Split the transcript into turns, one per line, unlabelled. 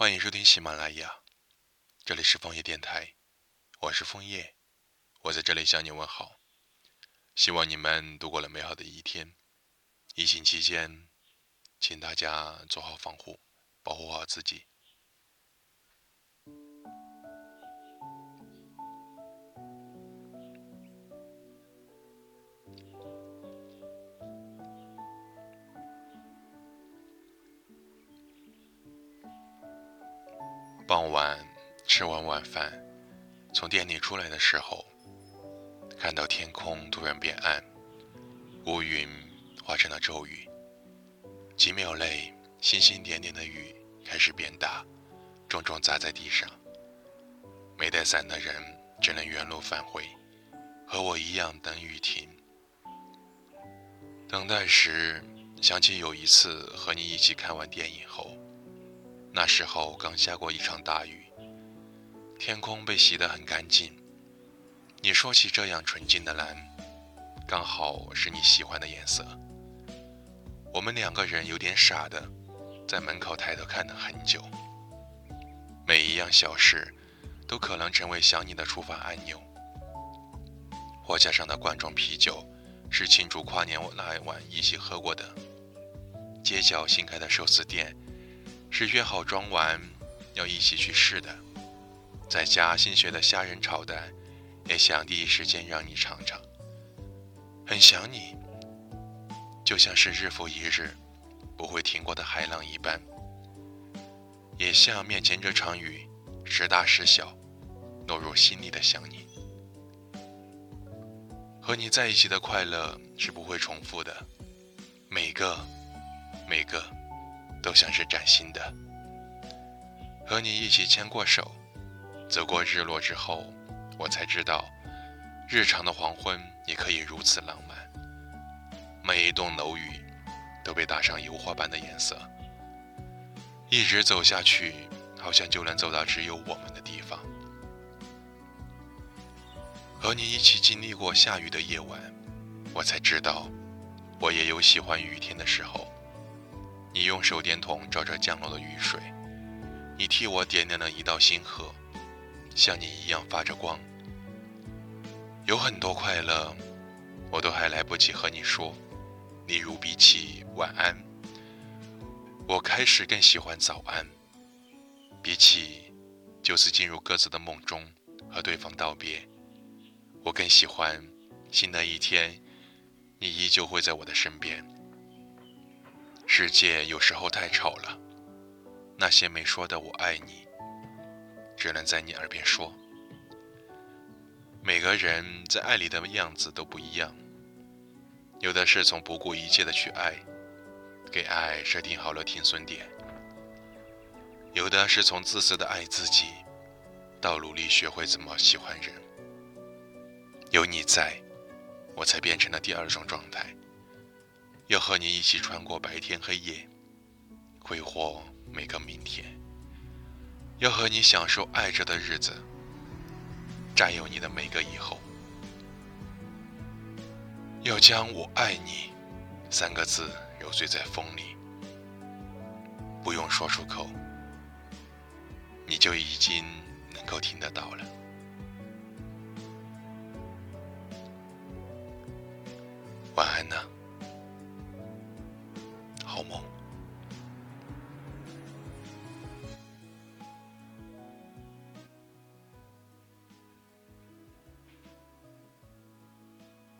欢迎收听喜马拉雅，这里是枫叶电台，我是枫叶，我在这里向你问好，希望你们度过了美好的一天。疫情期间，请大家做好防护，保护好自己。傍晚吃完晚饭，从店里出来的时候，看到天空突然变暗，乌云化成了骤雨。几秒内，星星点点的雨开始变大，重重砸在地上。没带伞的人只能原路返回，和我一样等雨停。等待时，想起有一次和你一起看完电影后。那时候刚下过一场大雨，天空被洗得很干净。你说起这样纯净的蓝，刚好是你喜欢的颜色。我们两个人有点傻的，在门口抬头看了很久。每一样小事，都可能成为想你的触发按钮。货架上的罐装啤酒，是庆祝跨年那一晚一起喝过的。街角新开的寿司店。是约好装完要一起去试的，在家新学的虾仁炒蛋，也想第一时间让你尝尝。很想你，就像是日复一日不会停过的海浪一般，也像面前这场雨时大时小，落入心里的想你。和你在一起的快乐是不会重复的，每个，每个。都像是崭新的。和你一起牵过手，走过日落之后，我才知道，日常的黄昏也可以如此浪漫。每一栋楼宇都被打上油画般的颜色。一直走下去，好像就能走到只有我们的地方。和你一起经历过下雨的夜晚，我才知道，我也有喜欢雨天的时候。你用手电筒照着降落的雨水，你替我点亮了一道星河，像你一样发着光。有很多快乐，我都还来不及和你说。例如，比起晚安，我开始更喜欢早安；比起就此进入各自的梦中和对方道别，我更喜欢新的一天，你依旧会在我的身边。世界有时候太吵了，那些没说的“我爱你”，只能在你耳边说。每个人在爱里的样子都不一样，有的是从不顾一切的去爱，给爱设定好了停损点；有的是从自私的爱自己，到努力学会怎么喜欢人。有你在，我才变成了第二种状态。要和你一起穿过白天黑夜，挥霍每个明天。要和你享受爱着的日子，占有你的每个以后。要将我爱你三个字揉碎在风里，不用说出口，你就已经能够听得到了。晚安呢。